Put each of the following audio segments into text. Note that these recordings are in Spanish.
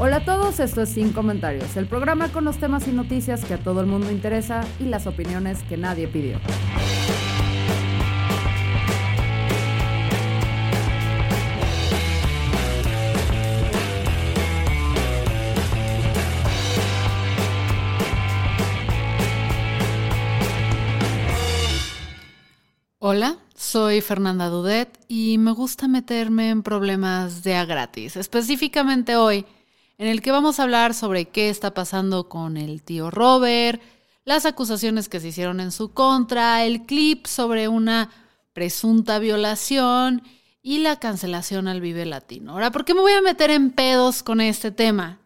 Hola a todos, esto es Sin Comentarios, el programa con los temas y noticias que a todo el mundo interesa y las opiniones que nadie pidió. Hola, soy Fernanda Dudet y me gusta meterme en problemas de a gratis, específicamente hoy, en el que vamos a hablar sobre qué está pasando con el tío Robert, las acusaciones que se hicieron en su contra, el clip sobre una presunta violación y la cancelación al Vive Latino. Ahora, ¿por qué me voy a meter en pedos con este tema?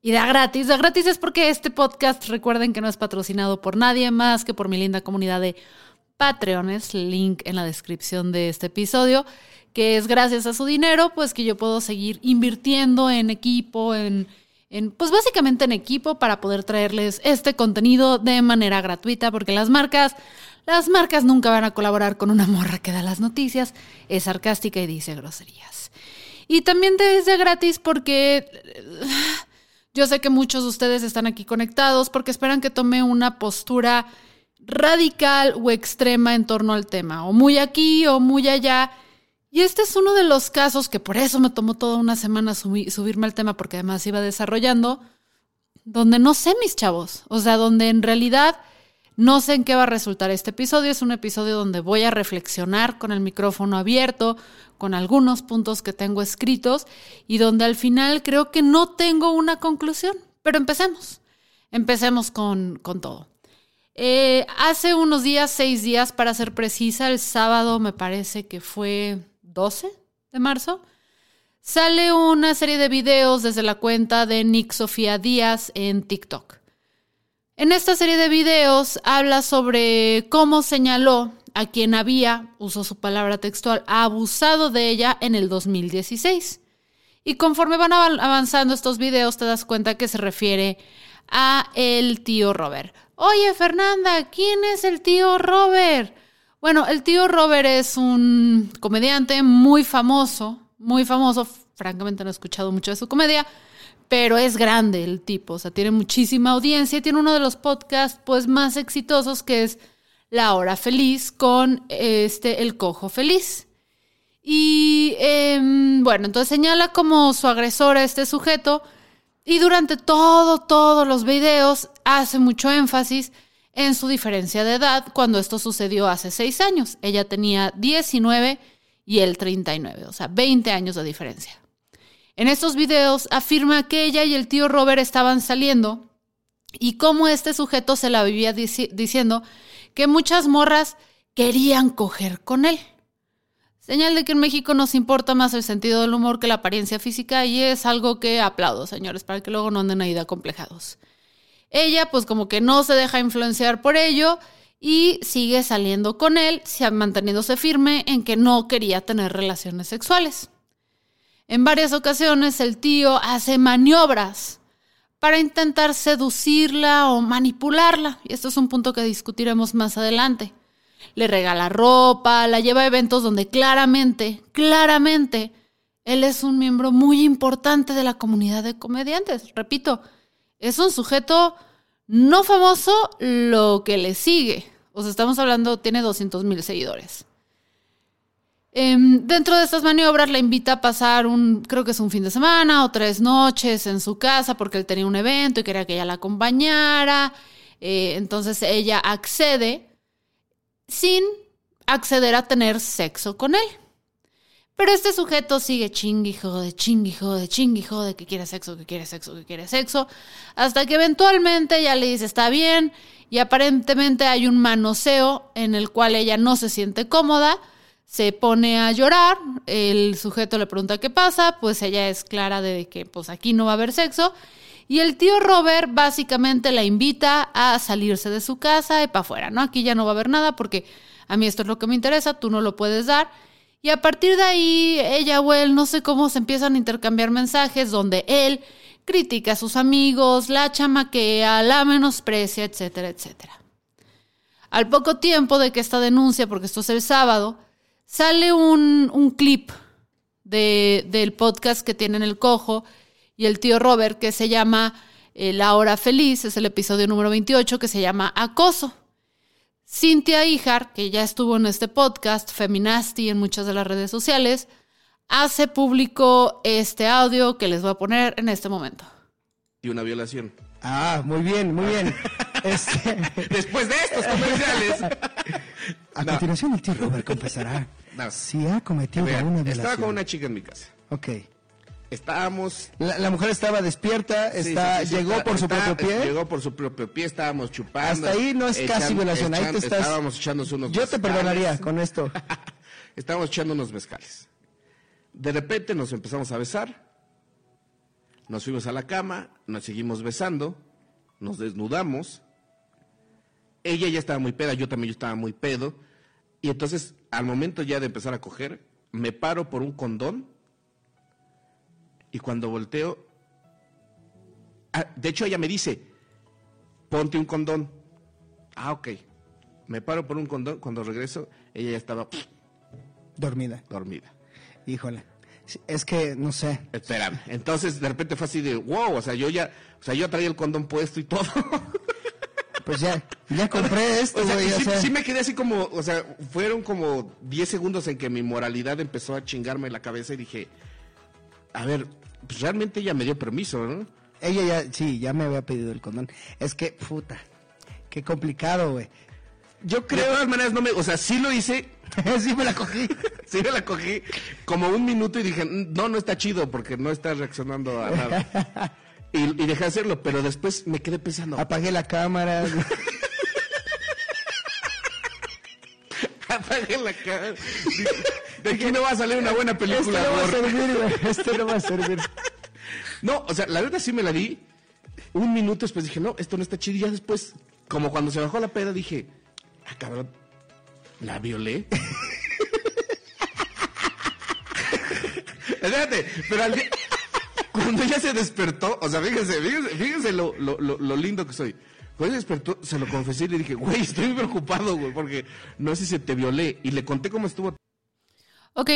Y da gratis, da gratis es porque este podcast, recuerden que no es patrocinado por nadie más que por mi linda comunidad de Patreones, link en la descripción de este episodio, que es gracias a su dinero, pues que yo puedo seguir invirtiendo en equipo, en, en, pues básicamente en equipo para poder traerles este contenido de manera gratuita, porque las marcas, las marcas nunca van a colaborar con una morra que da las noticias, es sarcástica y dice groserías. Y también desde gratis porque yo sé que muchos de ustedes están aquí conectados porque esperan que tome una postura radical o extrema en torno al tema, o muy aquí o muy allá. Y este es uno de los casos que por eso me tomó toda una semana subirme al tema, porque además iba desarrollando, donde no sé, mis chavos, o sea, donde en realidad no sé en qué va a resultar este episodio. Es un episodio donde voy a reflexionar con el micrófono abierto, con algunos puntos que tengo escritos y donde al final creo que no tengo una conclusión. Pero empecemos. Empecemos con, con todo. Eh, hace unos días, seis días para ser precisa, el sábado me parece que fue 12 de marzo, sale una serie de videos desde la cuenta de Nick Sofía Díaz en TikTok. En esta serie de videos habla sobre cómo señaló a quien había, usó su palabra textual, abusado de ella en el 2016. Y conforme van avanzando estos videos te das cuenta que se refiere a el tío Robert. Oye, Fernanda, ¿quién es el tío Robert? Bueno, el tío Robert es un comediante muy famoso, muy famoso. Francamente no he escuchado mucho de su comedia, pero es grande el tipo, o sea, tiene muchísima audiencia, tiene uno de los podcasts pues más exitosos que es La Hora Feliz con este El Cojo Feliz. Y em, bueno, entonces señala como su agresor a este sujeto y durante todo, todos los videos hace mucho énfasis en su diferencia de edad cuando esto sucedió hace seis años. Ella tenía 19 y él 39, o sea, 20 años de diferencia. En estos videos afirma que ella y el tío Robert estaban saliendo y cómo este sujeto se la vivía diciendo que muchas morras querían coger con él. Señal de que en México nos importa más el sentido del humor que la apariencia física y es algo que aplaudo, señores, para que luego no anden ahí de acomplejados. Ella pues como que no se deja influenciar por ello y sigue saliendo con él, manteniéndose firme en que no quería tener relaciones sexuales. En varias ocasiones el tío hace maniobras para intentar seducirla o manipularla, y esto es un punto que discutiremos más adelante le regala ropa, la lleva a eventos donde claramente, claramente, él es un miembro muy importante de la comunidad de comediantes. Repito, es un sujeto no famoso lo que le sigue. O sea, estamos hablando, tiene 200 mil seguidores. Em, dentro de estas maniobras la invita a pasar un, creo que es un fin de semana o tres noches en su casa porque él tenía un evento y quería que ella la acompañara. Eh, entonces ella accede sin acceder a tener sexo con él. Pero este sujeto sigue chingui, jode, chingui, jode, chingui, jode, que quiere sexo, que quiere sexo, que quiere sexo, hasta que eventualmente ya le dice está bien y aparentemente hay un manoseo en el cual ella no se siente cómoda, se pone a llorar, el sujeto le pregunta qué pasa, pues ella es clara de que pues aquí no va a haber sexo. Y el tío Robert básicamente la invita a salirse de su casa y para afuera, ¿no? Aquí ya no va a haber nada porque a mí esto es lo que me interesa, tú no lo puedes dar. Y a partir de ahí, ella o él, no sé cómo, se empiezan a intercambiar mensajes donde él critica a sus amigos, la chamaquea, la menosprecia, etcétera, etcétera. Al poco tiempo de que esta denuncia, porque esto es el sábado, sale un, un clip de, del podcast que tienen el cojo y el tío Robert que se llama eh, La Hora Feliz, es el episodio número 28 que se llama Acoso. Cintia Ijar, que ya estuvo en este podcast, Feminasti en muchas de las redes sociales, hace público este audio que les voy a poner en este momento. Y una violación. Ah, muy bien, muy bien. Este, Después de estos comerciales. A No. continuación, el tío Robert confesará No. si ha cometido Vean, una violación. estaba con una chica en mi casa. Ok. Estábamos. La, la mujer estaba despierta, está, sí, sí, sí, llegó está- por su está- propio pie. Llegó por su propio pie, estábamos chupando. Hasta ahí no es casi violación, ahí te estás- Estábamos echándose unos Yo te perdonaría con esto. Estábamos echando unos mezcales. De repente nos empezamos a besar. Nos fuimos a la cama, nos seguimos besando, nos desnudamos. Ella ya estaba muy peda, yo también yo estaba muy pedo. Y entonces, al momento ya de empezar a coger, me paro por un condón. Y cuando volteo, ah, de hecho ella me dice, ponte un condón. Ah, ok. Me paro por un condón, cuando regreso, ella ya estaba Dormida. dormida. Híjole. Es que, no sé. Espérame. Entonces, de repente fue así de, wow, o sea, yo ya, o sea, yo traía el condón puesto y todo. Pues ya, ya compré esto, o sea, sí, sea, sí me quedé así como, o sea, fueron como 10 segundos en que mi moralidad empezó a chingarme la cabeza y dije, a ver, pues realmente ella me dio permiso, ¿no? Ella ya, sí, ya me había pedido el condón. Es que, puta, qué complicado, güey. Yo De creo... todas maneras, no me, o sea, sí lo hice, sí me la cogí. sí me la cogí como un minuto y dije, "Mm, no, no está chido porque no está reaccionando a nada. Y, y dejé de hacerlo, pero después me quedé pensando, Apagué la cámara. apagué la cara. De aquí no va a salir una buena Esto película. no va a servir, güey. Esto no va a servir. No, o sea, la verdad sí me la di. Un minuto después dije, no, esto no está chido. Y ya después, como cuando se bajó la peda, dije, ah, cabrón, la violé. Espérate, pero al día- cuando ella se despertó, o sea, fíjense, fíjense, fíjense lo, lo, lo, lo lindo que soy. Cuando ella despertó, se lo confesé y le dije, güey, estoy preocupado, güey, porque no sé si te violé. Y le conté cómo estuvo Ok,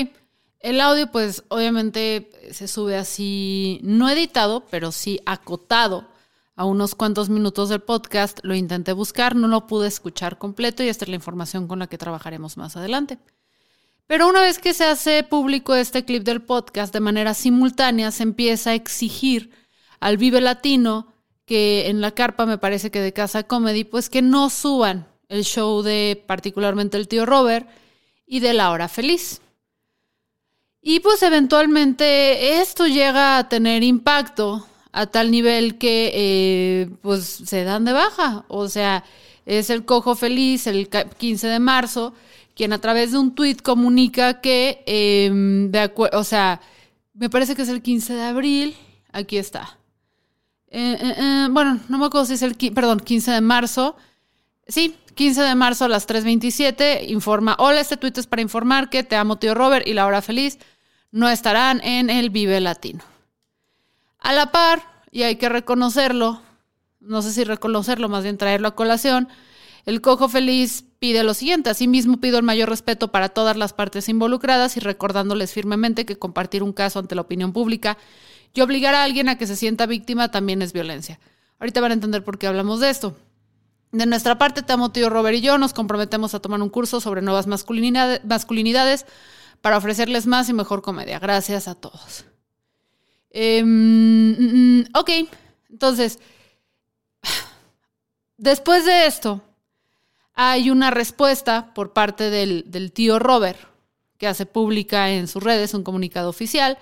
el audio pues obviamente se sube así, no editado, pero sí acotado a unos cuantos minutos del podcast. Lo intenté buscar, no lo pude escuchar completo y esta es la información con la que trabajaremos más adelante. Pero una vez que se hace público este clip del podcast de manera simultánea, se empieza a exigir al Vive Latino, que en la carpa me parece que de Casa Comedy, pues que no suban el show de particularmente el tío Robert y de La Hora Feliz. Y pues eventualmente esto llega a tener impacto a tal nivel que eh, pues se dan de baja. O sea, es el cojo feliz el ca- 15 de marzo quien a través de un tuit comunica que, eh, de o sea, me parece que es el 15 de abril, aquí está. Eh, eh, bueno, no me acuerdo si es el, perdón, 15 de marzo. Sí, 15 de marzo a las 3.27 informa, hola, este tuit es para informar que Te amo tío Robert y La Hora Feliz no estarán en el Vive Latino. A la par, y hay que reconocerlo, no sé si reconocerlo, más bien traerlo a colación, el Cojo Feliz pide lo siguiente, asimismo pido el mayor respeto para todas las partes involucradas y recordándoles firmemente que compartir un caso ante la opinión pública y obligar a alguien a que se sienta víctima también es violencia. Ahorita van a entender por qué hablamos de esto. De nuestra parte, te amo tío Robert y yo nos comprometemos a tomar un curso sobre nuevas masculinidad- masculinidades para ofrecerles más y mejor comedia. Gracias a todos. Em, mm, ok, entonces, después de esto, hay una respuesta por parte del, del tío Robert, que hace pública en sus redes un comunicado oficial,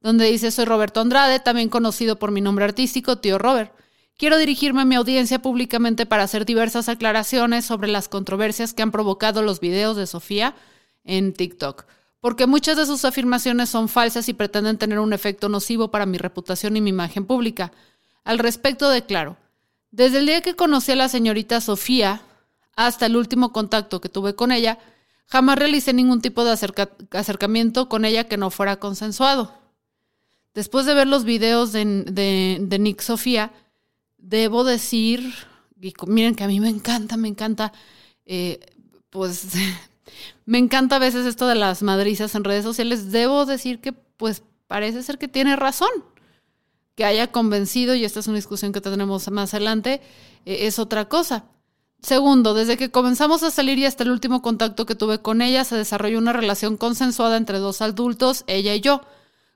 donde dice, soy Roberto Andrade, también conocido por mi nombre artístico, tío Robert. Quiero dirigirme a mi audiencia públicamente para hacer diversas aclaraciones sobre las controversias que han provocado los videos de Sofía, en TikTok, porque muchas de sus afirmaciones son falsas y pretenden tener un efecto nocivo para mi reputación y mi imagen pública. Al respecto declaro, desde el día que conocí a la señorita Sofía hasta el último contacto que tuve con ella, jamás realicé ningún tipo de acercamiento con ella que no fuera consensuado. Después de ver los videos de, Nick Sofía, debo decir, y miren que a mí me encanta, me encanta, eh, pues me encanta a veces esto de las madrizas en redes sociales, debo decir que pues parece ser que tiene razón que haya convencido, y esta es una discusión que tendremos más adelante, eh, es otra cosa. Segundo, desde que comenzamos a salir y hasta el último contacto que tuve con ella, se desarrolló una relación consensuada entre dos adultos, ella y yo,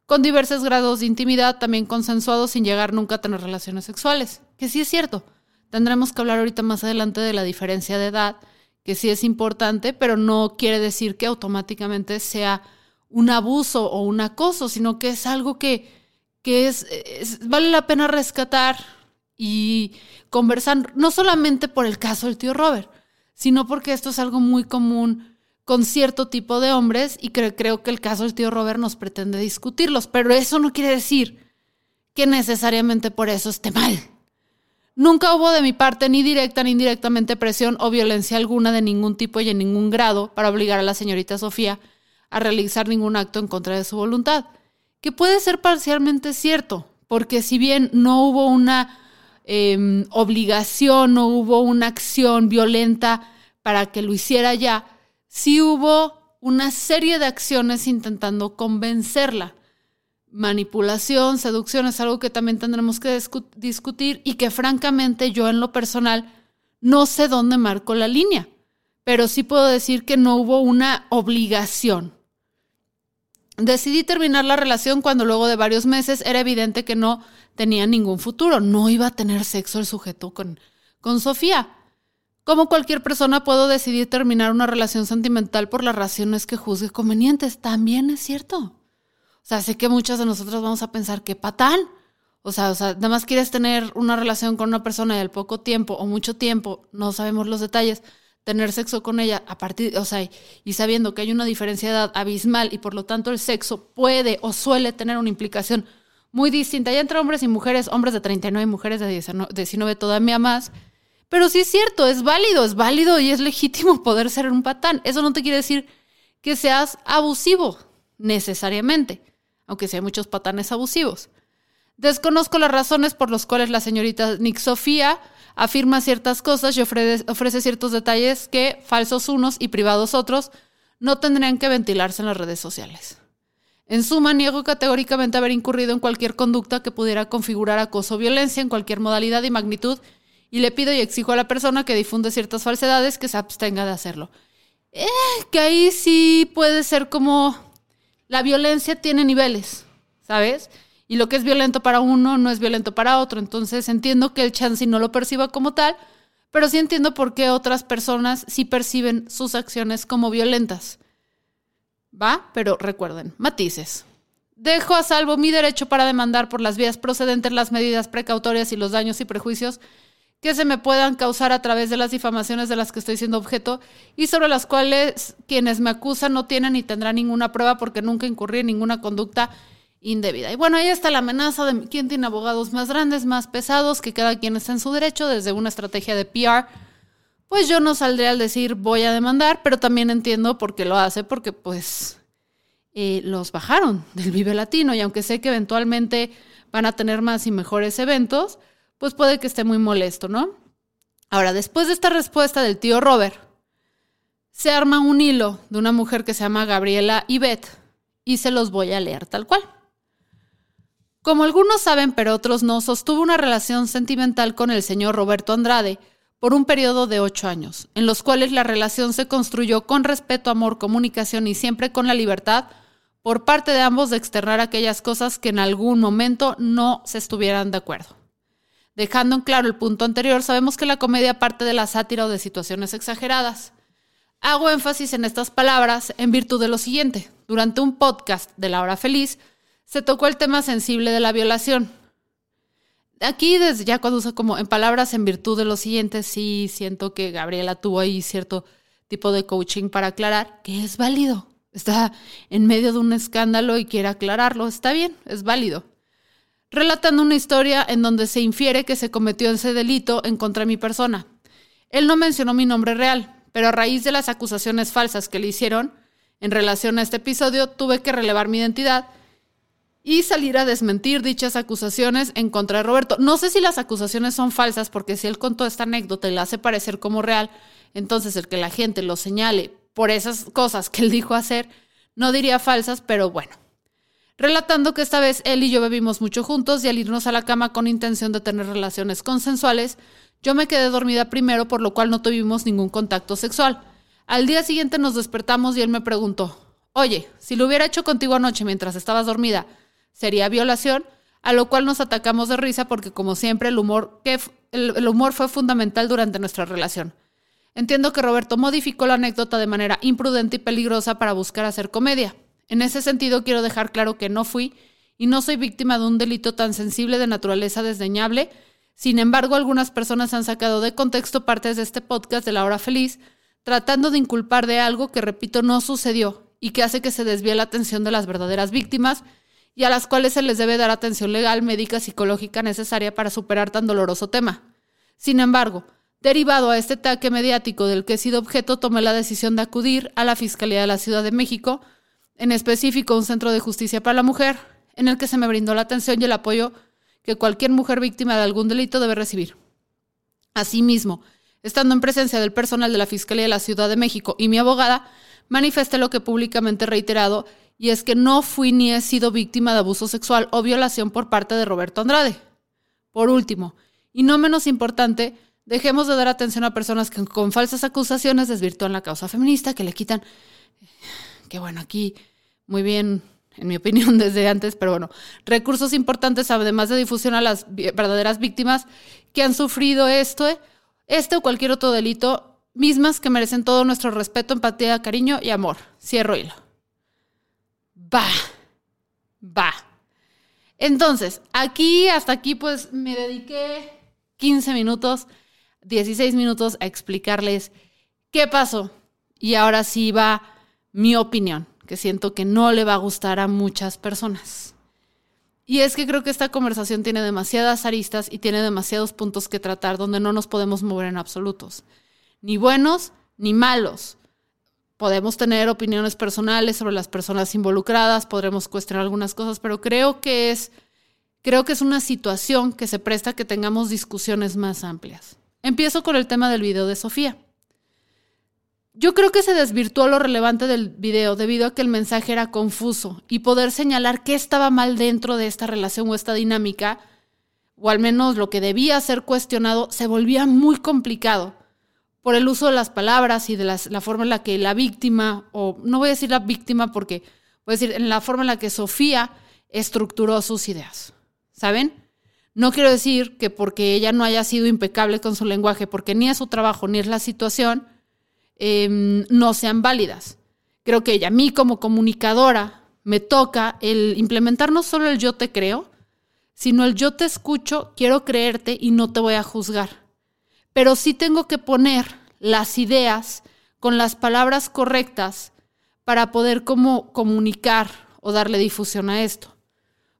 con diversos grados de intimidad, también consensuados sin llegar nunca a tener relaciones sexuales. Que sí es cierto. Tendremos que hablar ahorita más adelante de la diferencia de edad, que sí es importante, pero no quiere decir que automáticamente sea un abuso o un acoso, sino que es algo que que es, vale la pena rescatar y conversar, no solamente por el caso del tío Robert, sino porque esto es algo muy común con cierto tipo de hombres y creo que el caso del tío Robert nos pretende discutirlos, pero eso no quiere decir que necesariamente por eso esté mal. Nunca hubo de mi parte ni directa ni indirectamente presión o violencia alguna de ningún tipo y en ningún grado para obligar a la señorita Sofía a realizar ningún acto en contra de su voluntad que puede ser parcialmente cierto, porque si bien no hubo una em, obligación, no hubo una acción violenta para que lo hiciera ya, sí hubo una serie de acciones intentando convencerla. Manipulación, seducción es algo que también tendremos que discutir y que francamente yo en lo personal no sé dónde marco la línea, pero sí puedo decir que no hubo una obligación. Decidí terminar la relación cuando luego de varios meses era evidente que no tenía ningún futuro, no iba a tener sexo el sujeto con, con Sofía. Como cualquier persona puedo decidir terminar una relación sentimental por las razones que juzgue convenientes, también es cierto. Sea, sé que muchas de nosotros vamos a pensar que patán. O sea, o sea, nada más quieres tener una relación con una persona y al poco tiempo o mucho tiempo, no sabemos los detalles, tener sexo con ella a partir, o sea, y sabiendo que hay una diferencia de edad abismal y por lo tanto el sexo puede o suele tener una implicación muy distinta, ya entre hombres y mujeres, hombres de 39 y mujeres de 19, todavía más. Pero sí es cierto, es válido, es válido y es legítimo poder ser un patán. Eso no te quiere decir que seas abusivo, necesariamente, aunque sí hay muchos patanes abusivos. Desconozco las razones por las cuales la señorita Nick Sofía afirma ciertas cosas y ofrece, ciertos detalles que, falsos unos y privados otros, no tendrían que ventilarse en las redes sociales. En suma, niego categóricamente haber incurrido en cualquier conducta que pudiera configurar acoso o violencia en cualquier modalidad y magnitud, y le pido y exijo a la persona que difunde ciertas falsedades que se abstenga de hacerlo. Eh, que ahí sí puede ser como la violencia tiene niveles, ¿sabes? y lo que es violento para uno no es violento para otro. Entonces entiendo que el Chansey no lo perciba como tal, pero sí entiendo por qué otras personas sí perciben sus acciones como violentas. ¿Va? Pero recuerden, matices. Dejo a salvo mi derecho para demandar por las vías procedentes las medidas precautorias y los daños y prejuicios que se me puedan causar a través de las difamaciones de las que estoy siendo objeto y sobre las cuales quienes me acusan no tienen ni tendrán ninguna prueba porque nunca incurrí en ninguna conducta indebida. Y bueno, ahí está la amenaza de quién tiene abogados más grandes, más pesados, que cada quien está en su derecho desde una estrategia de PR. Pues yo no saldré al decir voy a demandar, pero también entiendo por qué lo hace, porque pues eh, los bajaron del Vive Latino y aunque sé que eventualmente van a tener más y mejores eventos, pues puede que esté muy molesto, ¿no? Ahora, después de esta respuesta del tío Robert, se arma un hilo de una mujer que se llama Gabriela Ibet y se los voy a leer tal cual. Como algunos saben, pero otros no, sostuvo una relación sentimental con el señor Roberto Andrade por un periodo de ocho años, en los cuales la relación se construyó con respeto, amor, comunicación y siempre con la libertad por parte de ambos de externar aquellas cosas que en algún momento no se estuvieran de acuerdo. Dejando en claro el punto anterior, sabemos que la comedia parte de la sátira o de situaciones exageradas. Hago énfasis en estas palabras en virtud de lo siguiente. Durante un podcast de La Hora Feliz, se tocó el tema sensible de la violación. Aquí, desde ya cuando uso como en palabras en virtud de lo siguiente, sí siento que Gabriela tuvo ahí cierto tipo de coaching para aclarar que es válido. Está en medio de un escándalo y quiere aclararlo. Está bien, es válido. Relatando una historia en donde se infiere que se cometió ese delito en contra de mi persona. Él no mencionó mi nombre real, pero a raíz de las acusaciones falsas que le hicieron en relación a este episodio, tuve que relevar mi identidad y salir a desmentir dichas acusaciones en contra de Roberto. No sé si las acusaciones son falsas, porque si él contó esta anécdota y la hace parecer como real, entonces el que la gente lo señale por esas cosas que él dijo hacer, no diría falsas, pero bueno. Relatando que esta vez él y yo bebimos mucho juntos y al irnos a la cama con intención de tener relaciones consensuales, yo me quedé dormida primero, por lo cual no tuvimos ningún contacto sexual. Al día siguiente nos despertamos y él me preguntó, oye, si lo hubiera hecho contigo anoche mientras estabas dormida, sería violación, a lo cual nos atacamos de risa porque como siempre el humor, que el, humor fue fundamental durante nuestra relación. Entiendo que Roberto modificó la anécdota de manera imprudente y peligrosa para buscar hacer comedia. En ese sentido quiero dejar claro que no fui y no soy víctima de un delito tan sensible de naturaleza desdeñable. Sin embargo, algunas personas han sacado de contexto partes de este podcast de la hora feliz, tratando de inculpar de algo que, repito, no sucedió y que hace que se desvíe la atención de las verdaderas víctimas y a las cuales se les debe dar atención legal, médica, psicológica necesaria para superar tan doloroso tema. Sin embargo, derivado a este ataque mediático del que he sido objeto, tomé la decisión de acudir a la Fiscalía de la Ciudad de México, en específico un centro de justicia para la mujer, en el que se me brindó la atención y el apoyo que cualquier mujer víctima de algún delito debe recibir. Asimismo, estando en presencia del personal de la Fiscalía de la Ciudad de México y mi abogada, manifesté lo que públicamente he reiterado y es que no fui ni he sido víctima de abuso sexual o violación por parte de Roberto Andrade. Por último, y no menos importante, dejemos de dar atención a personas que con falsas acusaciones desvirtúan la causa feminista, que le quitan, que bueno, aquí muy bien, en mi opinión, desde antes, pero bueno, recursos importantes además de difusión a las verdaderas víctimas que han sufrido esto, este o cualquier otro delito, mismas que merecen todo nuestro respeto, empatía, cariño y amor. Cierro hilo va, va. Entonces, aquí, hasta aquí, pues me dediqué 15 minutos, 16 minutos a explicarles qué pasó. Y ahora sí va mi opinión, que siento que no le va a gustar a muchas personas. Y es que creo que esta conversación tiene demasiadas aristas y tiene demasiados puntos que tratar donde no nos podemos mover en absolutos. Ni buenos ni malos. Podemos tener opiniones personales sobre las personas involucradas, podremos cuestionar algunas cosas, pero creo que es, creo que es una situación que se presta a que tengamos discusiones más amplias. Empiezo con el tema del video de Sofía. Yo creo que se desvirtuó lo relevante del video debido a que el mensaje era confuso y poder señalar qué estaba mal dentro de esta relación o esta dinámica, o al menos lo que debía ser cuestionado, se volvía muy complicado por el uso de las palabras y de la forma en la que la víctima, o no voy a decir la víctima porque voy a decir en la forma en la que Sofía estructuró sus ideas. ¿Saben? No quiero decir que porque ella no haya sido impecable con su lenguaje, porque ni es su trabajo ni es la situación, em, no sean válidas. Creo que ella, a mí como comunicadora, me toca el implementar no solo el yo te creo, sino el yo te escucho, quiero creerte y no te voy a juzgar pero sí tengo que poner las ideas con las palabras correctas para poder como comunicar o darle difusión a esto.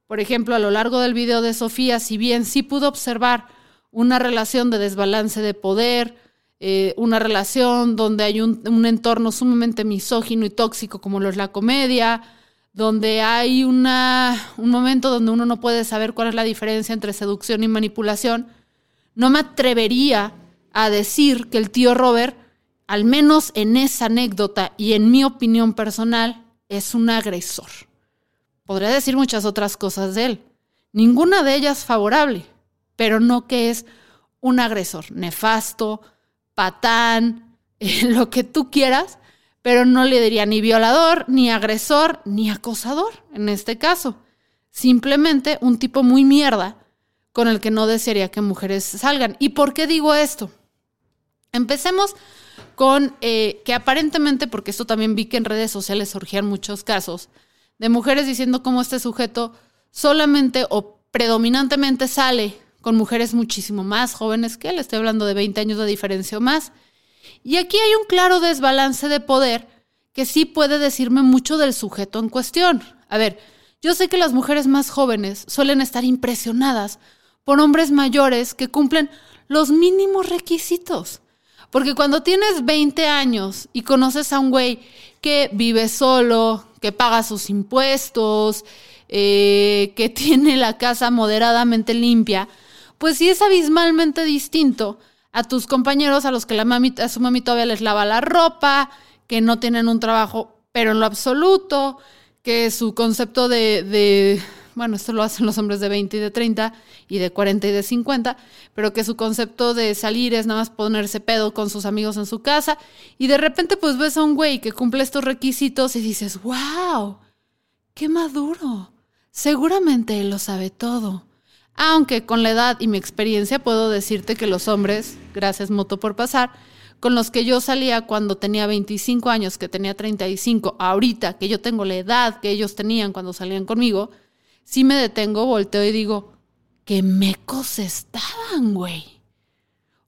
Por ejemplo, a lo largo del video de Sofía, si bien sí pudo observar una relación de desbalance de poder, eh, una relación donde hay un, entorno sumamente misógino y tóxico como lo es la comedia, donde hay una, un momento donde uno no puede saber cuál es la diferencia entre seducción y manipulación, no me atrevería a decir que el tío Robert, al menos en esa anécdota y en mi opinión personal, es un agresor. Podría decir muchas otras cosas de él. Ninguna de ellas favorable, pero no que es un agresor nefasto, patán, lo que tú quieras, pero no le diría ni violador, ni agresor, ni acosador en este caso. Simplemente un tipo muy mierda con el que no desearía que mujeres salgan. ¿Y por qué digo esto? Empecemos con eh, que aparentemente, porque esto también vi que en redes sociales surgían muchos casos, de mujeres diciendo cómo este sujeto solamente o predominantemente sale con mujeres muchísimo más jóvenes que él, estoy hablando de 20 años de diferencia o más, Y aquí hay un claro desbalance de poder que sí puede decirme mucho del sujeto en cuestión. A ver, yo sé que las mujeres más jóvenes suelen estar impresionadas por hombres mayores que cumplen los mínimos requisitos. Porque cuando tienes 20 años y conoces a un güey que vive solo, que paga sus impuestos, eh, que tiene la casa moderadamente limpia, pues sí es abismalmente distinto a tus compañeros a los que la mami, a su mami todavía les lava la ropa, que no tienen un trabajo, pero en lo absoluto, que su concepto de, de bueno, esto lo hacen los hombres de 20 y de 30 y de 40 y de 50, pero que su concepto de salir es nada más ponerse pedo con sus amigos en su casa y de repente pues ves a un güey que cumple estos requisitos y dices, wow, qué maduro, seguramente él lo sabe todo. Aunque con la edad y mi experiencia puedo decirte que los hombres, gracias Moto por pasar, con los que yo salía cuando tenía 25 años, que tenía 35, ahorita que yo tengo la edad que ellos tenían cuando salían conmigo, si me detengo, volteo y digo, qué mecos estaban, güey.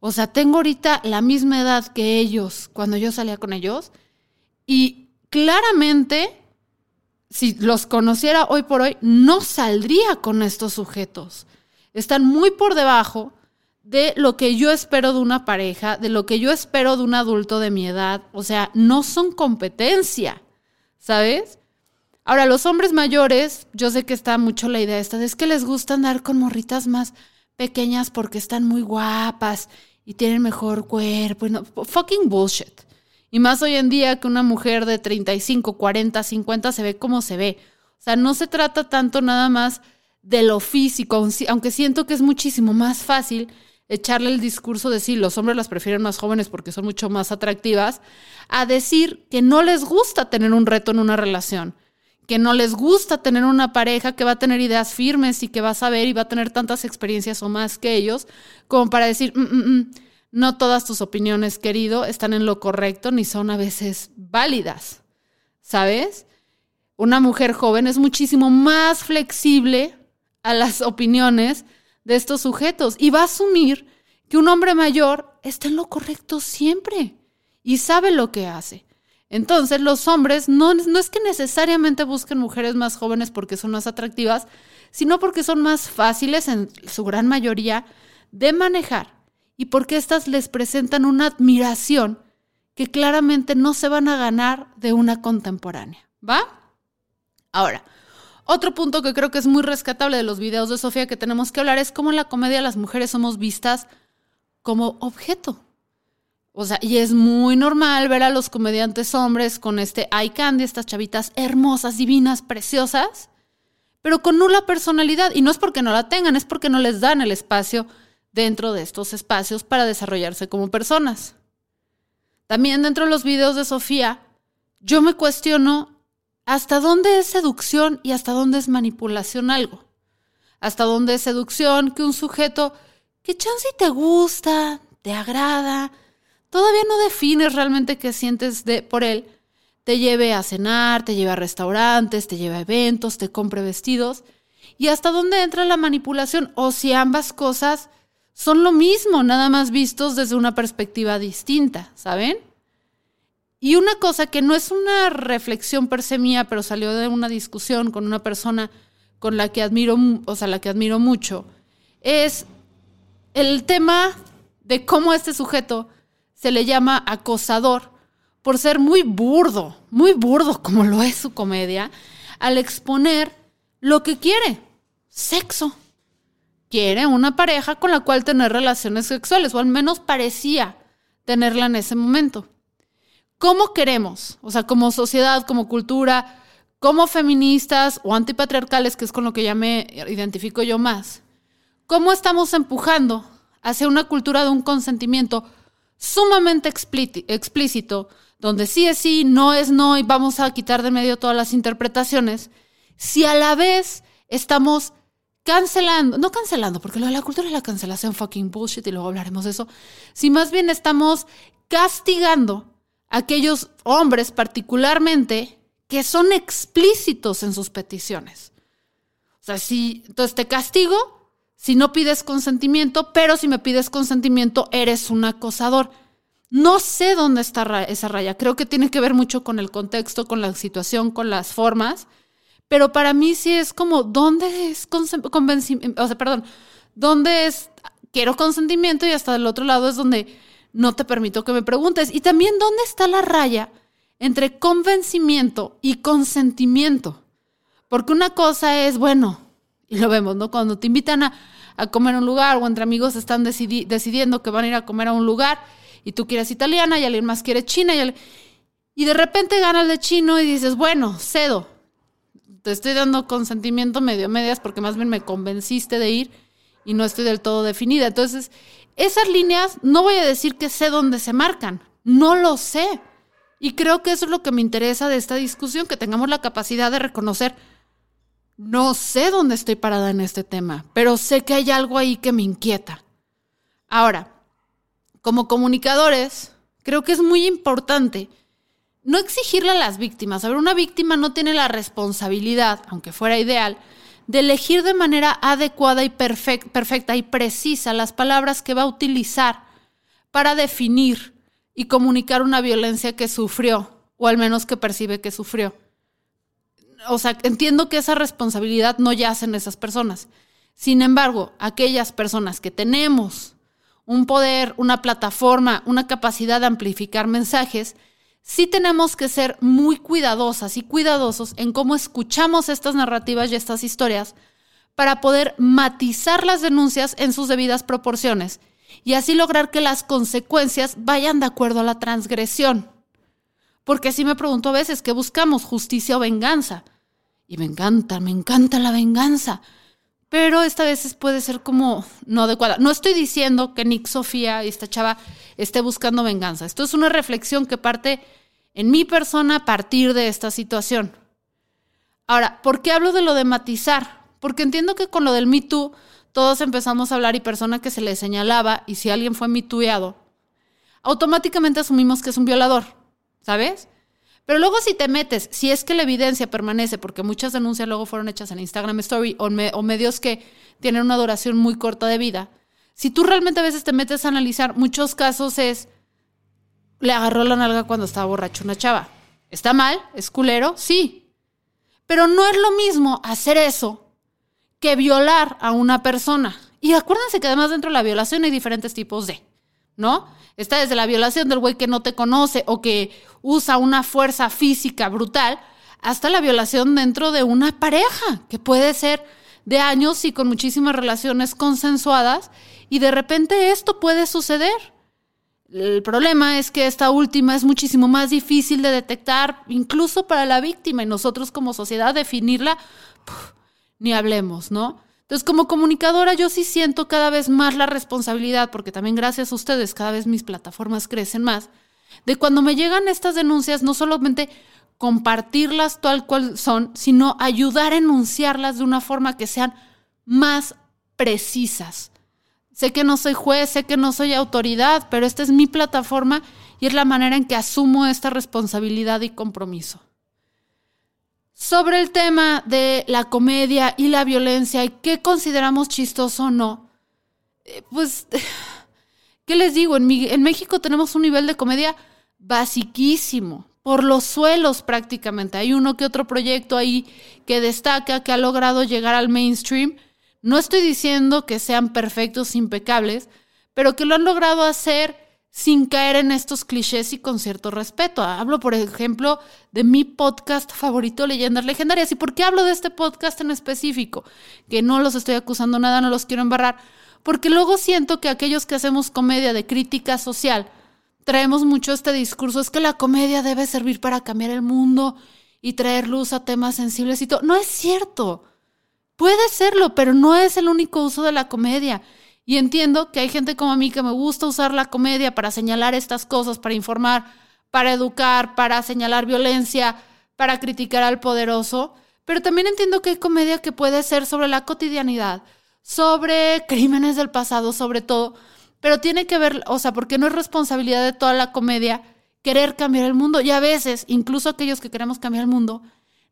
O sea, tengo ahorita la misma edad que ellos cuando yo salía con ellos y claramente, si los conociera hoy por hoy, no saldría con estos sujetos. Están muy por debajo de lo que yo espero de una pareja, de lo que yo espero de un adulto de mi edad. O sea, no son competencia, ¿sabes? Ahora, los hombres mayores, yo sé que está mucho la idea esta, es que les gusta andar con morritas más pequeñas porque están muy guapas y tienen mejor cuerpo. fucking bullshit. Y más hoy en día que una mujer de 35, 40, 50 se ve como se ve. O sea, no se trata tanto nada más de lo físico, aunque siento que es muchísimo más fácil echarle el discurso de sí, los hombres las prefieren más jóvenes porque son mucho más atractivas, a decir que no les gusta tener un reto en una relación que no les gusta tener una pareja que va a tener ideas firmes y que va a saber y va a tener tantas experiencias o más que ellos, como para decir, mm, mm, mm, no todas tus opiniones, querido, están en lo correcto ni son a veces válidas, ¿sabes? Una mujer joven es muchísimo más flexible a las opiniones de estos sujetos y va a asumir que un hombre mayor está en lo correcto siempre y sabe lo que hace. Entonces los hombres no, no es que necesariamente busquen mujeres más jóvenes porque son más atractivas, sino porque son más fáciles en su gran mayoría de manejar y porque éstas les presentan una admiración que claramente no se van a ganar de una contemporánea. ¿Va? Ahora, otro punto que creo que es muy rescatable de los videos de Sofía que tenemos que hablar es cómo en la comedia las mujeres somos vistas como objeto. O sea, y es muy normal ver a los comediantes hombres con este eye candy, estas chavitas hermosas, divinas, preciosas, pero con nula personalidad. Y no es porque no la tengan, es porque no les dan el espacio dentro de estos espacios para desarrollarse como personas. También dentro de los videos de Sofía, yo me cuestiono hasta dónde es seducción y hasta dónde es manipulación algo. Hasta dónde es seducción que un sujeto que chance te gusta, te agrada, todavía no defines realmente qué sientes de, por él, te lleve a cenar, te lleve a restaurantes, te lleve a eventos, te compre vestidos, y hasta dónde entra la manipulación, o si ambas cosas son lo mismo, nada más vistos desde una perspectiva distinta, ¿saben? Y una cosa que no es una reflexión per se mía, pero salió de una discusión con una persona con la que admiro, o sea, la que admiro mucho, es el tema de cómo este sujeto se le llama acosador por ser muy burdo, muy burdo como lo es su comedia, al exponer lo que quiere, sexo. Quiere una pareja con la cual tener relaciones sexuales, o al menos parecía tenerla en ese momento. ¿Cómo queremos? O sea, como sociedad, como cultura, como feministas o antipatriarcales, que es con lo que ya me identifico yo más. ¿Cómo estamos empujando hacia una cultura de un consentimiento sumamente explícito, donde sí es sí, no es no y vamos a quitar de medio todas las interpretaciones, si a la vez estamos cancelando, no cancelando, porque lo de la cultura es la cancelación fucking bullshit y luego hablaremos de eso, si más bien estamos castigando aquellos hombres particularmente que son explícitos en sus peticiones. O sea, si entonces te castigo si no pides consentimiento, pero si me pides consentimiento, eres un acosador. No sé dónde está esa raya. Creo que tiene que ver mucho con el contexto, con la situación, con las formas. Pero para mí sí es como, ¿dónde es convencimiento? O sea, perdón, ¿dónde es quiero consentimiento? Y hasta del otro lado es donde no te permito que me preguntes. Y también, ¿dónde está la raya entre convencimiento y consentimiento? Porque una cosa es, bueno, y lo vemos, ¿no? Cuando te invitan a, comer a un lugar o entre amigos están decidiendo que van a ir a comer a un lugar y tú quieres italiana y alguien más quiere china y, de repente gana el de chino y dices, bueno, cedo. Te estoy dando consentimiento medio medias porque más bien me convenciste de ir y no estoy del todo definida. Entonces, esas líneas no voy a decir que sé dónde se marcan, no lo sé. Y creo que eso es lo que me interesa de esta discusión, que tengamos la capacidad de reconocer, no sé dónde estoy parada en este tema, pero sé que hay algo ahí que me inquieta. Ahora, como comunicadores, creo que es muy importante no exigirle a las víctimas. A ver, una víctima no tiene la responsabilidad, aunque fuera ideal, de elegir de manera adecuada y perfecta y precisa las palabras que va a utilizar para definir y comunicar una violencia que sufrió, o al menos que percibe que sufrió. O sea, entiendo que esa responsabilidad no yace en esas personas. Sin embargo, aquellas personas que tenemos un poder, una plataforma, una capacidad de amplificar mensajes, sí tenemos que ser muy cuidadosas y cuidadosos en cómo escuchamos estas narrativas y estas historias para poder matizar las denuncias en sus debidas proporciones y así lograr que las consecuencias vayan de acuerdo a la transgresión. Porque si me pregunto a veces, ¿qué buscamos? ¿Justicia o venganza? Y me encanta, me encanta la venganza. Pero esta vez puede ser como no adecuada. No estoy diciendo que Nick Sofía y esta chava esté buscando venganza. Esto es una reflexión que parte en mi persona a partir de esta situación. Ahora, ¿por qué hablo de lo de matizar? Porque entiendo que con lo del Me Too todos empezamos a hablar y persona que se le señalaba y si alguien fue mitueado, automáticamente asumimos que es un violador, ¿sabes? Pero luego si te metes, si es que la evidencia permanece, porque muchas denuncias luego fueron hechas en Instagram Story o, o medios que tienen una duración muy corta de vida, si tú realmente a veces te metes a analizar, muchos casos es, le agarró la nalga cuando estaba borracho una chava. ¿Está mal? ¿Es culero? Sí. Pero no es lo mismo hacer eso que violar a una persona. Y acuérdense que además dentro de la violación hay diferentes tipos de, ¿no? Está desde la violación del güey que no te conoce o que usa una fuerza física brutal, hasta la violación dentro de una pareja, que puede ser de años y con muchísimas relaciones consensuadas, y de repente esto puede suceder. El problema es que esta última es muchísimo más difícil de detectar, incluso para la víctima, y nosotros como sociedad definirla ni hablemos, ¿no? Entonces, como comunicadora, yo sí siento cada vez más la responsabilidad, porque también gracias a ustedes cada vez mis plataformas crecen más, de cuando me llegan estas denuncias, no solamente compartirlas tal cual son, sino ayudar a enunciarlas de una forma que sean más precisas. Sé que no soy juez, sé que no soy autoridad, pero esta es mi plataforma y es la manera en que asumo esta responsabilidad y compromiso. Sobre el tema de la comedia y la violencia y qué consideramos chistoso o no, eh, pues, ¿qué les digo? En, en México tenemos un nivel de comedia basiquísimo, por los suelos prácticamente. Hay uno que otro proyecto ahí que destaca, que ha logrado llegar al mainstream. No estoy diciendo que sean perfectos, impecables, pero que lo han logrado hacer sin caer en estos clichés y con cierto respeto. Hablo, por ejemplo, de mi podcast favorito, Leyendas Legendarias. ¿Y por qué hablo de este podcast en específico? Que no los estoy acusando nada, no los quiero embarrar, porque luego siento que aquellos que hacemos comedia de crítica social, traemos mucho este discurso, es que la comedia debe servir para cambiar el mundo y traer luz a temas sensibles y todo. No es cierto. Puede serlo, pero no es el único uso de la comedia. Y entiendo que hay gente como a mí que me gusta usar la comedia para señalar estas cosas, para informar, para educar, para señalar violencia, para criticar al poderoso. Pero también entiendo que hay comedia que puede ser sobre la cotidianidad, sobre crímenes del pasado, sobre todo. Pero tiene que ver, o sea, porque no es responsabilidad de toda la comedia querer cambiar el mundo. Y a veces, incluso aquellos que queremos cambiar el mundo,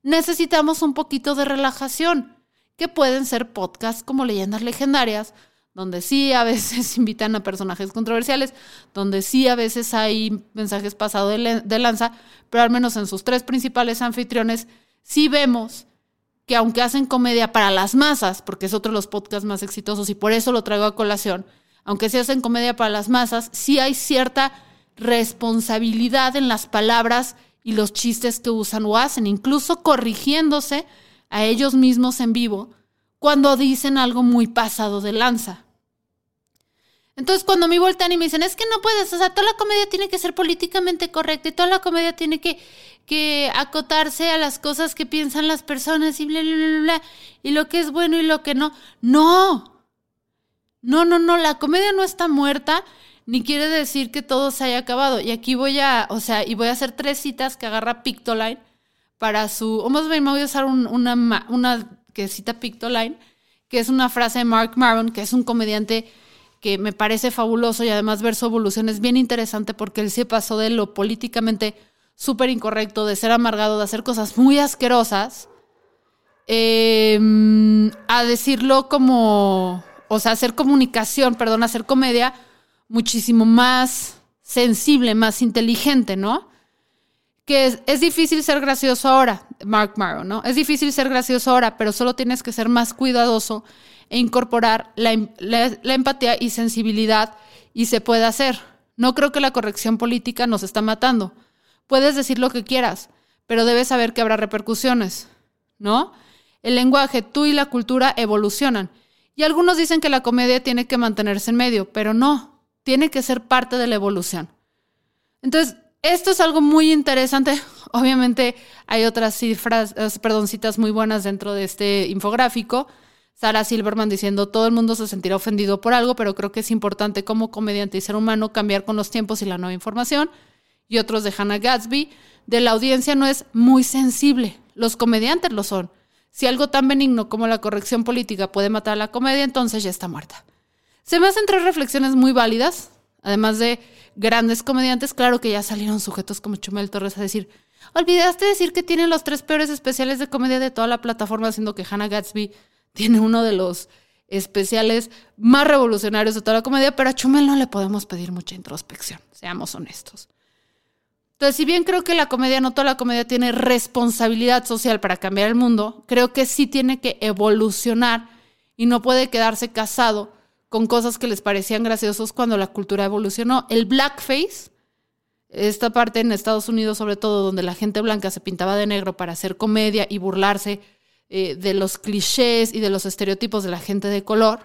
necesitamos un poquito de relajación, que pueden ser podcasts como leyendas legendarias, donde sí a veces invitan a personajes controversiales, donde sí a veces hay mensajes pasados de, lanza, pero al menos en sus tres principales anfitriones sí vemos que aunque hacen comedia para las masas, porque es otro de los podcasts más exitosos y por eso lo traigo a colación, aunque se hacen comedia para las masas, sí hay cierta responsabilidad en las palabras y los chistes que usan o hacen, incluso corrigiéndose a ellos mismos en vivo cuando dicen algo muy pasado de lanza. Entonces, cuando me voltean y me dicen, es que no puedes, o sea, toda la comedia tiene que ser políticamente correcta y toda la comedia tiene que, que acotarse a las cosas que piensan las personas y bla, bla, bla, bla, y lo que es bueno y lo que no. No, no, no, no, la comedia no está muerta, ni quiere decir que todo se haya acabado. Y aquí voy a, o sea, y voy a hacer tres citas que agarra Pictoline para su, o más bien me voy a usar una, una que cita Pictoline, que es una frase de Mark Maron, que es un comediante que me parece fabuloso y además ver su evolución es bien interesante porque él se pasó de lo políticamente súper incorrecto, de ser amargado, de hacer cosas muy asquerosas, em, a decirlo como, o sea, hacer comunicación, perdón, hacer comedia muchísimo más sensible, más inteligente, ¿no? Que es, difícil ser gracioso ahora, Mark Marrow, ¿no? Es difícil ser gracioso ahora, pero solo tienes que ser más cuidadoso e incorporar em, la, empatía y sensibilidad y se puede hacer. No creo que la corrección política nos está matando. Puedes decir lo que quieras, pero debes saber que habrá repercusiones, ¿no? El lenguaje, tú y la cultura evolucionan. Y algunos dicen que la comedia tiene que mantenerse en medio, pero no, tiene que ser parte de la evolución. Entonces, esto es algo muy interesante. Obviamente hay otras cifras, eh, perdón, citas muy buenas dentro de este infográfico. Sarah Silverman diciendo, todo el mundo se sentirá ofendido por algo, pero creo que es importante como comediante y ser humano cambiar con los tiempos y la nueva información. Y otros de Hannah Gatsby, de la audiencia no es muy sensible, los comediantes lo son. Si algo tan benigno como la corrección política puede matar a la comedia, entonces ya está muerta. Se me hacen tres reflexiones muy válidas, además de grandes comediantes, claro que ya salieron sujetos como Chumel Torres a decir, olvidaste decir que tienen los tres peores especiales de comedia de toda la plataforma, haciendo que Hannah Gatsby tiene uno de los especiales más revolucionarios de toda la comedia, pero a Chumel no le podemos pedir mucha introspección, seamos honestos. Entonces, si bien creo que la comedia, no toda la comedia tiene responsabilidad social para cambiar el mundo, creo que sí tiene que evolucionar y no puede quedarse casado con cosas que les parecían graciosos cuando la cultura evolucionó. El blackface, esta parte en Estados Unidos sobre todo, donde la gente blanca se pintaba de negro para hacer comedia y burlarse eh, de los clichés y de los estereotipos de la gente de color,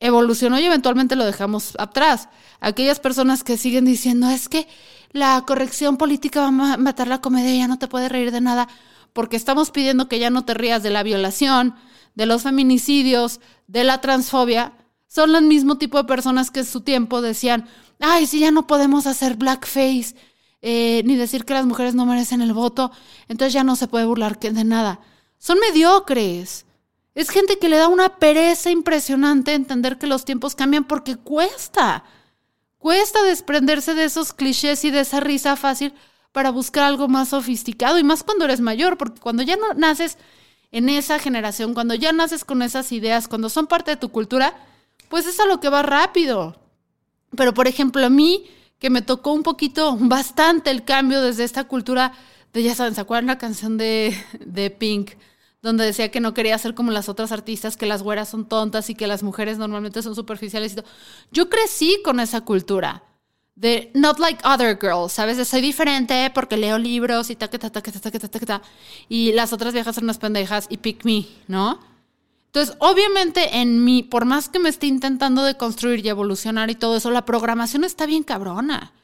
evolucionó y eventualmente lo dejamos atrás. Aquellas personas que siguen diciendo es que la corrección política va a matar la comedia, ya no te puedes reír de nada, porque estamos pidiendo que ya no te rías de la violación, de los feminicidios, de la transfobia, son el mismo tipo de personas que en su tiempo decían, ay, si ya no podemos hacer blackface, eh, ni decir que las mujeres no merecen el voto, entonces ya no se puede burlar de nada. Son mediocres. Es gente que le da una pereza impresionante entender que los tiempos cambian porque cuesta. Cuesta desprenderse de esos clichés y de esa risa fácil para buscar algo más sofisticado y más cuando eres mayor, porque cuando ya no naces en esa generación, cuando ya naces con esas ideas, cuando son parte de tu cultura, pues es a lo que va rápido. Pero por ejemplo, a mí, que me tocó un poquito, bastante el cambio desde esta cultura de, ya saben, ¿se acuerdan la canción de, de Pink? donde decía que no quería ser como las otras artistas, que las güeras son tontas y que las mujeres normalmente son superficiales y todo. Yo crecí con esa cultura de not like other girls, ¿sabes? De soy diferente porque leo libros y ta, ta, ta, ta, ta, ta, ta, ta, y las otras viejas son unas pendejas y pick me, ¿no? Entonces, obviamente en mí, por más que me esté intentando de construir y evolucionar y todo eso, la programación está bien cabrona.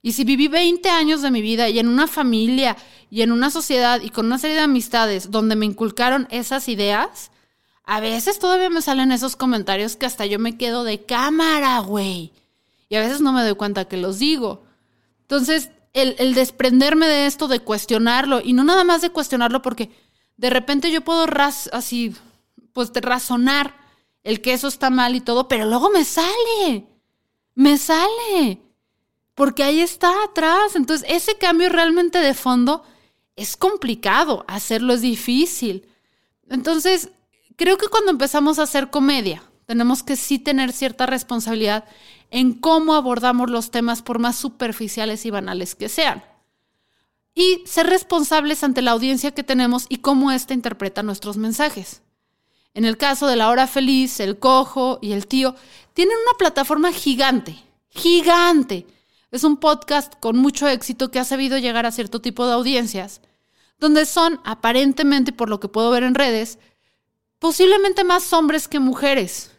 Y si viví 20 años de mi vida y en una familia y en una sociedad y con una serie de amistades donde me inculcaron esas ideas, a veces todavía me salen esos comentarios que hasta yo me quedo de cámara, güey. Y a veces no me doy cuenta que los digo. Entonces, el, desprenderme de esto, de cuestionarlo, y no nada más de cuestionarlo, porque de repente yo puedo así, pues de razonar el que eso está mal y todo, pero luego me sale. Me sale porque ahí está atrás. Entonces, ese cambio realmente de fondo es complicado, hacerlo es difícil. Entonces, creo que cuando empezamos a hacer comedia, Tenemos que sí tener cierta responsabilidad en cómo abordamos los temas por más superficiales y banales que sean. Y ser responsables ante la audiencia que tenemos y cómo ésta interpreta nuestros mensajes. En el caso de la hora feliz, el cojo y el tío, tienen una plataforma gigante, gigante. Es un podcast con mucho éxito que ha sabido llegar a cierto tipo de audiencias, donde son, aparentemente, por lo que puedo ver en redes, posiblemente más hombres que mujeres.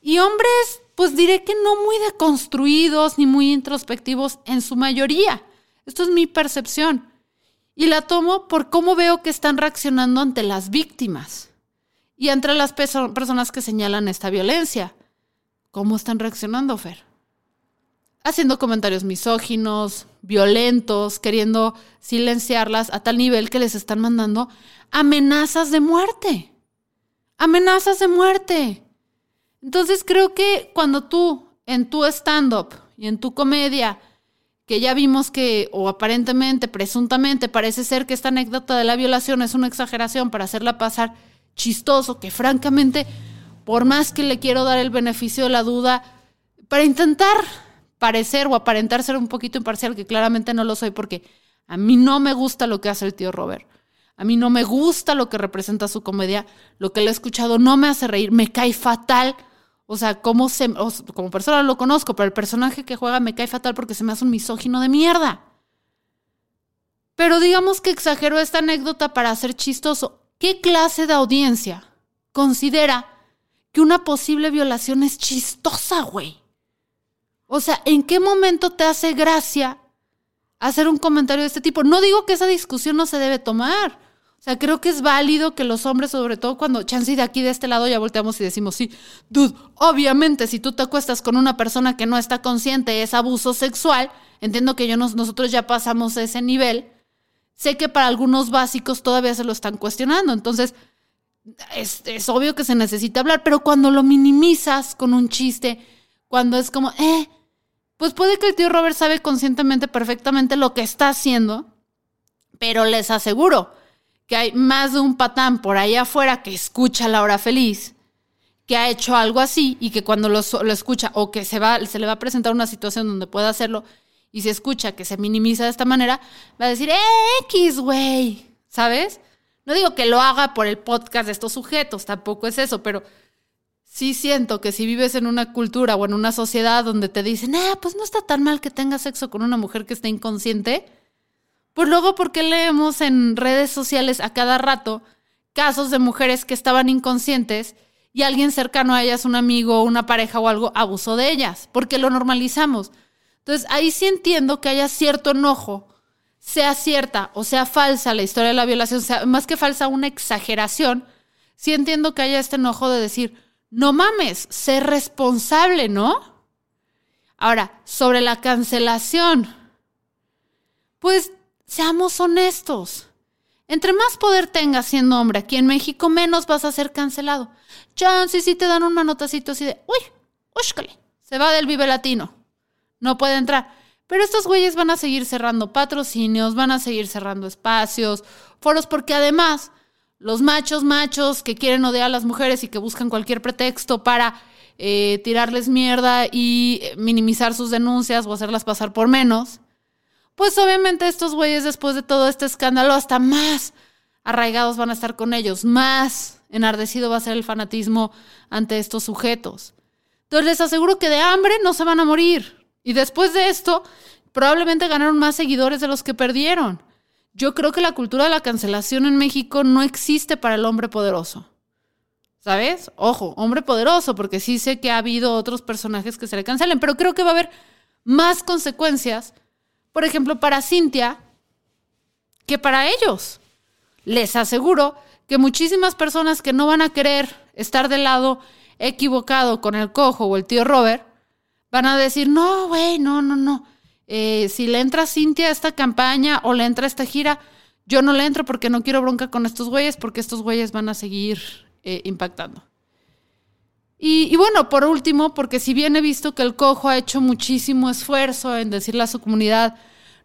Y hombres, pues diré que no muy deconstruidos ni muy introspectivos en su mayoría. Esto es mi percepción. Y la tomo por cómo veo que están reaccionando ante las víctimas y entre las personas que señalan esta violencia. ¿Cómo están reaccionando, Fer? Haciendo comentarios misóginos, violentos, queriendo silenciarlas a tal nivel que les están mandando amenazas de muerte. Amenazas de muerte. Entonces creo que cuando tú en tu stand-up y en tu comedia, que ya vimos que, o aparentemente, presuntamente, parece ser que esta anécdota de la violación es una exageración para hacerla pasar chistoso, que francamente, por más que le quiero dar el beneficio de la duda, para intentar parecer o aparentar ser un poquito imparcial, que claramente no lo soy, porque a mí no me gusta lo que hace el tío Robert. A mí no me gusta lo que representa su comedia, lo que le he escuchado no me hace reír, me cae fatal o sea, como, como persona lo conozco, pero el personaje que juega me cae fatal porque se me hace un misógino de mierda. Pero digamos que exagero esta anécdota para hacer chistoso. ¿Qué clase de audiencia considera que una posible violación es chistosa, güey? O sea, ¿en qué momento te hace gracia hacer un comentario de este tipo? No digo que esa discusión no se debe tomar. O sea, creo que es válido que los hombres, sobre todo cuando chance de aquí de este lado ya volteamos y decimos, sí, dude, obviamente si tú te acuestas con una persona que no está consciente es abuso sexual, entiendo que yo nosotros ya pasamos ese nivel, sé que para algunos básicos todavía se lo están cuestionando, entonces es, es obvio que se necesita hablar, pero cuando lo minimizas con un chiste, cuando es como, eh, pues puede que el tío Robert sabe conscientemente perfectamente lo que está haciendo, pero les aseguro, que hay más de un patán por ahí afuera que escucha la hora feliz, que ha hecho algo así y que cuando lo, escucha o que se, va, se le va a presentar una situación donde pueda hacerlo y se escucha que se minimiza de esta manera, va a decir, ¡Eh, X, güey! ¿Sabes? No digo que lo haga por el podcast de estos sujetos, tampoco es eso, pero sí siento que si vives en una cultura o en una sociedad donde te dicen, ah, pues no está tan mal que tengas sexo con una mujer que esté inconsciente, pues luego, ¿por qué leemos en redes sociales a cada rato casos de mujeres que estaban inconscientes y alguien cercano a ellas, un amigo, una pareja o algo, abusó de ellas? Porque lo normalizamos. Entonces, ahí sí entiendo que haya cierto enojo, sea cierta o sea falsa la historia de la violación, sea más que falsa, una exageración. Sí entiendo que haya este enojo de decir, no mames, ser responsable, ¿no? Ahora, sobre la cancelación, pues Seamos honestos. Entre más poder tengas siendo hombre aquí en México, menos vas a ser cancelado. Chance si te dan un manotacito así de, uy, úscale, se va del Vive Latino. No puede entrar. Pero estos güeyes van a seguir cerrando patrocinios, van a seguir cerrando espacios, foros, porque además los machos machos que quieren odiar a las mujeres y que buscan cualquier pretexto para eh, tirarles mierda y minimizar sus denuncias o hacerlas pasar por menos, pues obviamente estos güeyes después de todo este escándalo hasta más arraigados van a estar con ellos, más enardecido va a ser el fanatismo ante estos sujetos. Entonces les aseguro que de hambre no se van a morir. Y después de esto, probablemente ganaron más seguidores de los que perdieron. Yo creo que la cultura de la cancelación en México no existe para el hombre poderoso. ¿Sabes? Ojo, hombre poderoso, porque sí sé que ha habido otros personajes que se le cancelen, pero creo que va a haber más consecuencias por ejemplo, para Cintia, que para ellos. Les aseguro que muchísimas personas que no van a querer estar del lado equivocado con el cojo o el tío Robert, van a decir, no, güey, no, no, no. Eh, si le entra Cintia a esta campaña o le entra a esta gira, yo no le entro porque no quiero bronca con estos güeyes, porque estos güeyes van a seguir eh, impactando. Y, bueno, por último, porque si bien he visto que el cojo ha hecho muchísimo esfuerzo en decirle a su comunidad,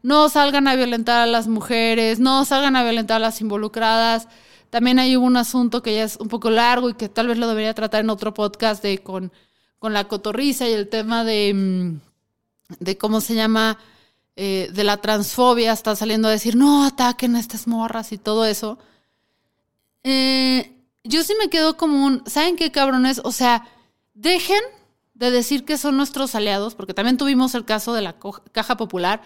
no salgan a violentar a las mujeres, no salgan a violentar a las involucradas, También hay un asunto que ya es un poco largo y que tal vez lo debería tratar en otro podcast de con, con la cotorriza y el tema de, mm, de cómo se llama, eh, de la transfobia, está saliendo a decir, no, ataquen a estas morras y todo eso. Eh, yo sí me quedo como un, ¿saben qué cabrones? O sea, dejen de decir que son nuestros aliados, porque también tuvimos el caso de la Caja Popular,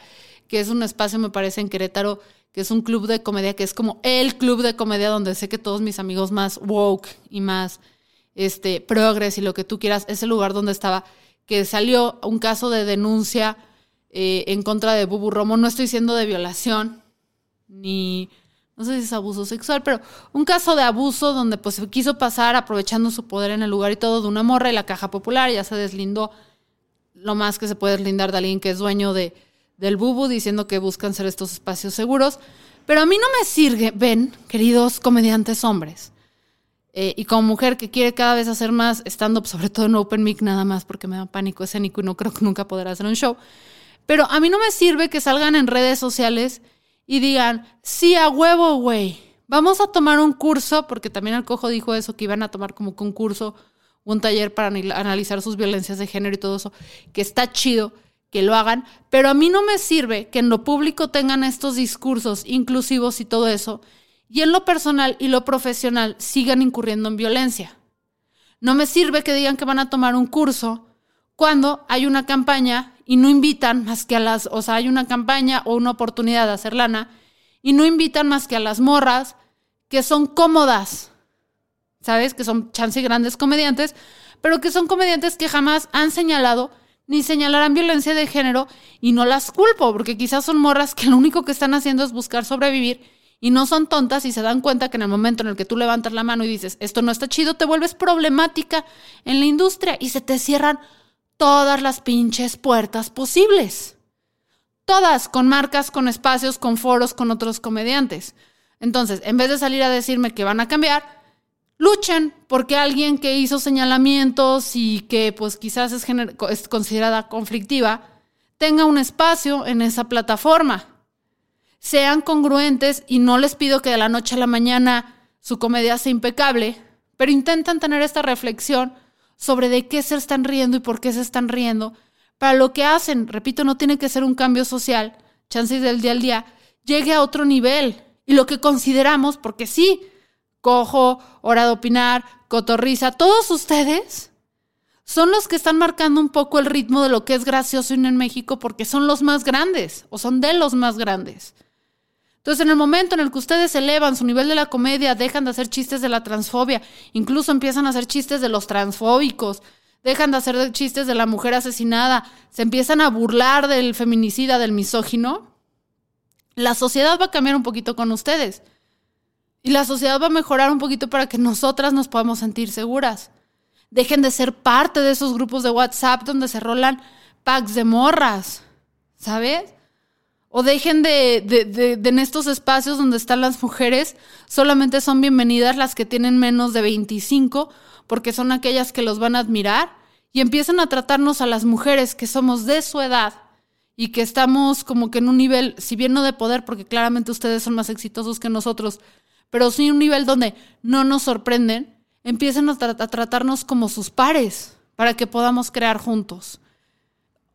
que es un espacio, me parece, en Querétaro, que es un club de comedia, que es como el club de comedia donde sé que todos mis amigos más woke y más este, progress y lo que tú quieras, es el lugar donde estaba, que salió un caso de denuncia eh, en contra de Bubu Romo. No estoy diciendo de violación, ni no sé si es abuso sexual, pero un caso de abuso donde pues se quiso pasar aprovechando su poder en el lugar y todo de una morra y la caja popular ya se deslindó lo más que se puede deslindar de alguien que es dueño de, del bubu diciendo que buscan ser estos espacios seguros. Pero a mí no me sirve, ven, queridos comediantes hombres, eh, y como mujer que quiere cada vez hacer más stand-up, sobre todo en Open Mic, nada más porque me da pánico escénico y no creo que nunca podrá hacer un show. Pero a mí no me sirve que salgan en redes sociales y digan, sí, a huevo, güey, vamos a tomar un curso, porque también el cojo dijo eso, que iban a tomar como un curso, un taller para analizar sus violencias de género y todo eso, que está chido que lo hagan, pero a mí no me sirve que en lo público tengan estos discursos inclusivos y todo eso, y en lo personal y lo profesional sigan incurriendo en violencia. No me sirve que digan que van a tomar un curso cuando hay una campaña y no invitan más que a las, o sea, hay una campaña o una oportunidad de hacer lana y no invitan más que a las morras que son cómodas, ¿sabes? Que son chance grandes comediantes, pero que son comediantes que jamás han señalado ni señalarán violencia de género y no las culpo, porque quizás son morras que lo único que están haciendo es buscar sobrevivir y no son tontas y se dan cuenta que en el momento en el que tú levantas la mano y dices, esto no está chido, te vuelves problemática en la industria y se te cierran todas las pinches puertas posibles. Todas, con marcas, con espacios, con foros, con otros comediantes. Entonces, en vez de salir a decirme que van a cambiar, luchen porque alguien que hizo señalamientos y que pues quizás es, es considerada conflictiva, tenga un espacio en esa plataforma. Sean congruentes y no les pido que de la noche a la mañana su comedia sea impecable, pero intentan tener esta reflexión sobre de qué se están riendo y por qué se están riendo, para lo que hacen, repito, no tiene que ser un cambio social, chances del día al día, llegue a otro nivel. Y lo que consideramos, porque sí, cojo, hora de opinar, cotorriza, todos ustedes son los que están marcando un poco el ritmo de lo que es gracioso en México porque son los más grandes o son de los más grandes. Entonces, en el momento en el que ustedes elevan su nivel de la comedia, dejan de hacer chistes de la transfobia, incluso empiezan a hacer chistes de los transfóbicos, dejan de hacer chistes de la mujer asesinada, se empiezan a burlar del feminicida, del misógino, la sociedad va a cambiar un poquito con ustedes. Y la sociedad va a mejorar un poquito para que nosotras nos podamos sentir seguras. Dejen de ser parte de esos grupos de WhatsApp donde se rolan packs de morras, ¿sabes? O dejen de, de, de, en estos espacios donde están las mujeres, solamente son bienvenidas las que tienen menos de 25, porque son aquellas que los van a admirar, y empiezan a tratarnos a las mujeres que somos de su edad y que estamos como que en un nivel, si bien no de poder, porque claramente ustedes son más exitosos que nosotros, pero sí un nivel donde no nos sorprenden, empiezan a, a tratarnos como sus pares para que podamos crear juntos.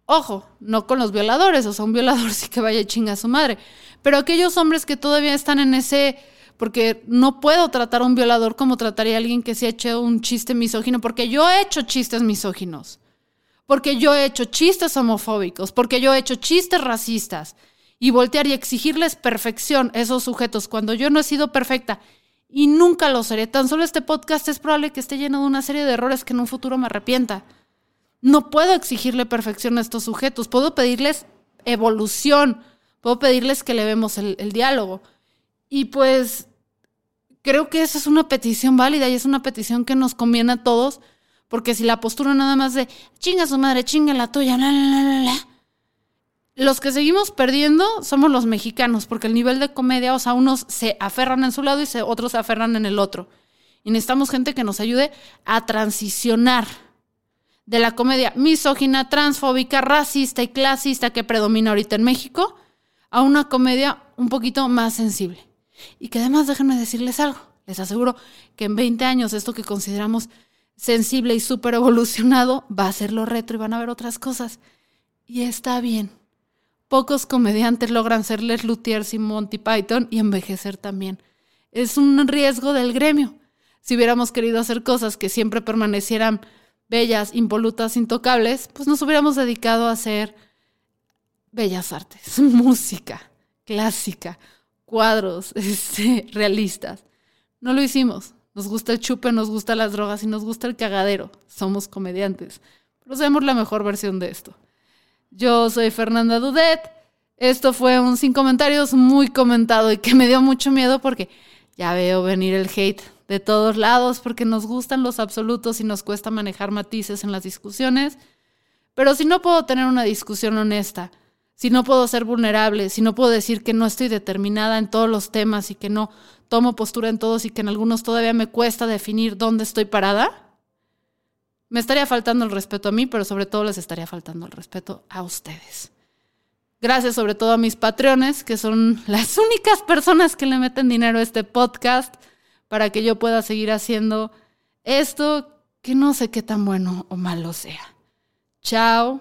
Ojo, no con los violadores, o sea, un violador sí que vaya chinga a su madre. Pero aquellos hombres que todavía están en ese. Porque no puedo tratar a un violador como trataría a alguien que se ha hecho un chiste misógino, porque yo he hecho chistes misóginos. Porque yo he hecho chistes homofóbicos, porque yo he hecho chistes racistas. Y voltear y exigirles perfección a esos sujetos cuando yo no he sido perfecta y nunca lo seré. Tan solo este podcast es probable que esté lleno de una serie de errores que en un futuro me arrepienta. No puedo exigirle perfección a estos sujetos, puedo pedirles evolución, puedo pedirles que le vemos el, diálogo. Y pues creo que esa es una petición válida y es una petición que nos conviene a todos, porque si la postura nada más de chinga su madre, chinga la tuya, la, los que seguimos perdiendo somos los mexicanos, porque el nivel de comedia, o sea, unos se aferran en su lado y otros se aferran en el otro. Y necesitamos gente que nos ayude a transicionar de la comedia misógina, transfóbica, racista y clasista que predomina ahorita en México a una comedia un poquito más sensible. Y que además déjenme decirles algo, Les aseguro que en 20 años esto que consideramos sensible y súper evolucionado va a ser lo retro y van a ver otras cosas. Y está bien. Pocos comediantes logran ser Les Luthiers y Monty Python y envejecer también. Es un riesgo del gremio. Si hubiéramos querido hacer cosas que siempre permanecieran bellas, impolutas, intocables, pues nos hubiéramos dedicado a hacer bellas artes, música clásica, cuadros este, realistas. No lo hicimos. Nos gusta el chupe, nos gusta las drogas y nos gusta el cagadero. Somos comediantes. Pero la mejor versión de esto. Yo soy Fernanda Dudet. Esto fue un sin comentarios muy comentado y que me dio mucho miedo porque ya veo venir el hate de todos lados porque nos gustan los absolutos y nos cuesta manejar matices en las discusiones. Pero si no puedo tener una discusión honesta, si no puedo ser vulnerable, si no puedo decir que no estoy determinada en todos los temas y que no tomo postura en todos y que en algunos todavía me cuesta definir dónde estoy parada, me estaría faltando el respeto a mí, pero sobre todo les estaría faltando el respeto a ustedes. Gracias sobre todo a mis patreones, que son las únicas personas que le meten dinero a este podcast para que yo pueda seguir haciendo esto que no sé qué tan bueno o malo sea. Chao.